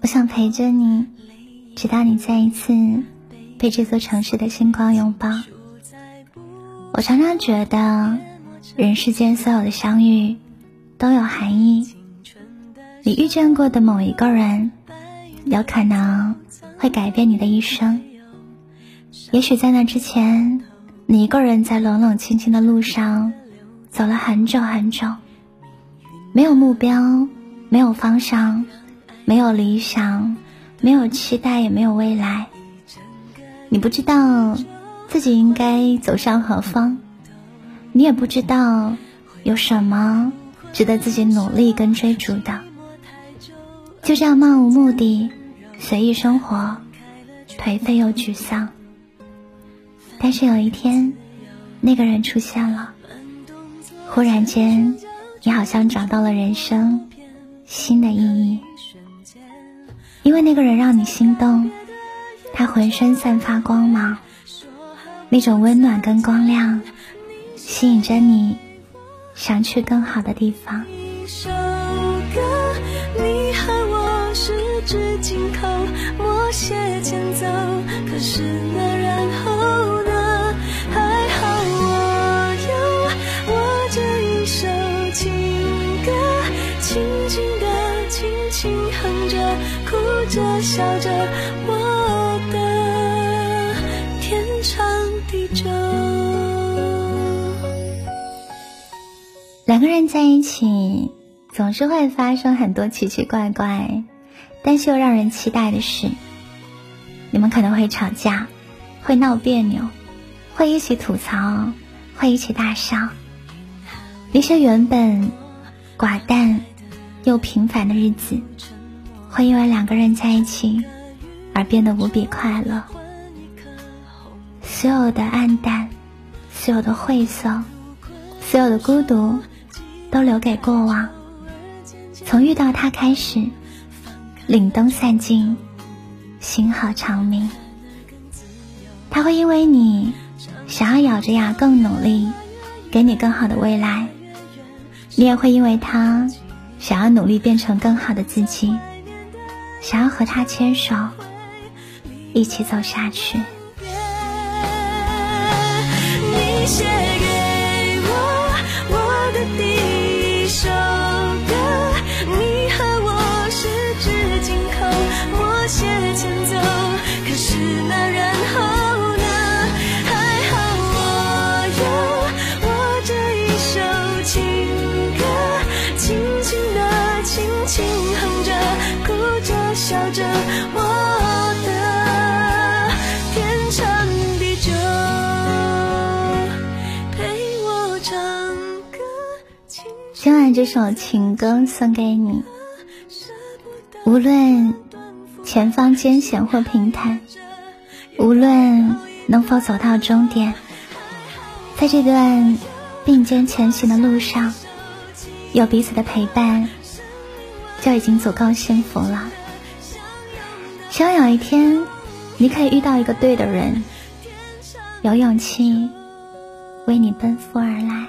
我想陪着你，直到你再一次被这座城市的星光拥抱。我常常觉得，人世间所有的相遇都有含义。你遇见过的某一个人，有可能会改变你的一生。也许在那之前，你一个人在冷冷清清的路上走了很久很久，没有目标，没有方向，没有理想，没有期待，也没有未来。你不知道自己应该走向何方，你也不知道有什么值得自己努力跟追逐的。就这样漫无目的，随意生活，颓废又沮丧。但是有一天，那个人出现了，忽然间，你好像找到了人生新的意义。因为那个人让你心动，他浑身散发光芒，那种温暖跟光亮，吸引着你，想去更好的地方。默写前奏，可是那轻哼着，哭着笑着，我的天长地久。两个人在一起，总是会发生很多奇奇怪怪。但是又让人期待的是，你们可能会吵架，会闹别扭，会一起吐槽，会一起大笑。那些原本寡淡又平凡的日子，会因为两个人在一起而变得无比快乐。所有的暗淡，所有的晦涩，所有的孤独，都留给过往。从遇到他开始。凛冬散尽，星河长明。他会因为你想要咬着牙更努力，给你更好的未来；你也会因为他想要努力变成更好的自己，想要和他牵手一起走下去。你写给我我的第今晚这首情歌送给你，无论前方艰险或平坦，无论能否走到终点，在这段并肩前行的路上，有彼此的陪伴，就已经足够幸福了。希望有一天，你可以遇到一个对的人，有勇气为你奔赴而来。